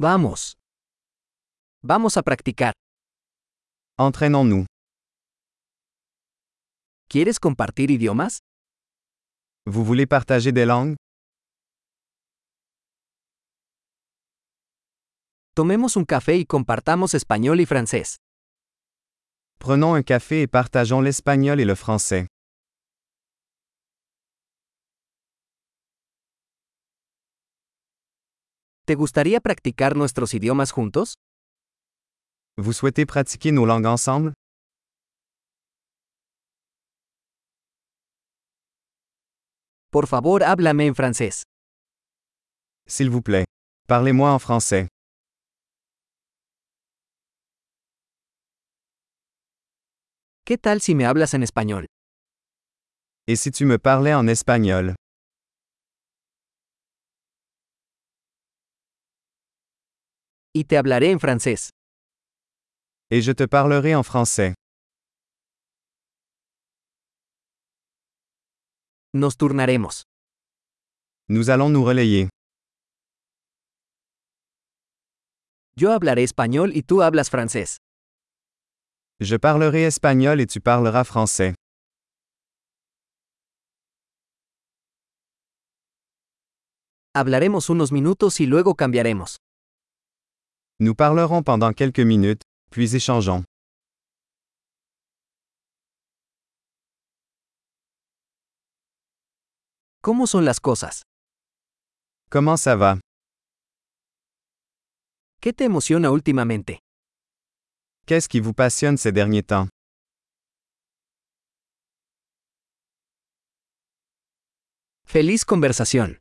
Vamos. Vamos a practicar. Entraînons-nous. ¿Quieres compartir idiomas? Vous voulez partager des langues? Tomemos un café y compartamos español y francés. Prenons un café et partageons l'espagnol et le français. ¿Te gustaría practicar nuestros idiomas juntos? Vous souhaitez pratiquer nos langues ensemble? Por favor, háblame en francés. S'il vous plaît. Parlez-moi en français. ¿Qué tal si me hablas en español? Et si tu me parlais en espagnol? Y te hablaré en francés. Et je te parlerai en français. Nos turnaremos. Nous allons nous relayer. Yo hablaré español y tú hablas francés. Je parlerai espagnol et tu parleras français. Hablaremos unos minutos y luego cambiaremos. Nous parlerons pendant quelques minutes, puis échangeons. ¿Cómo son las cosas? Comment ça va? ¿Qué te emociona últimamente? Qu'est-ce qui vous passionne ces derniers temps? Feliz conversación.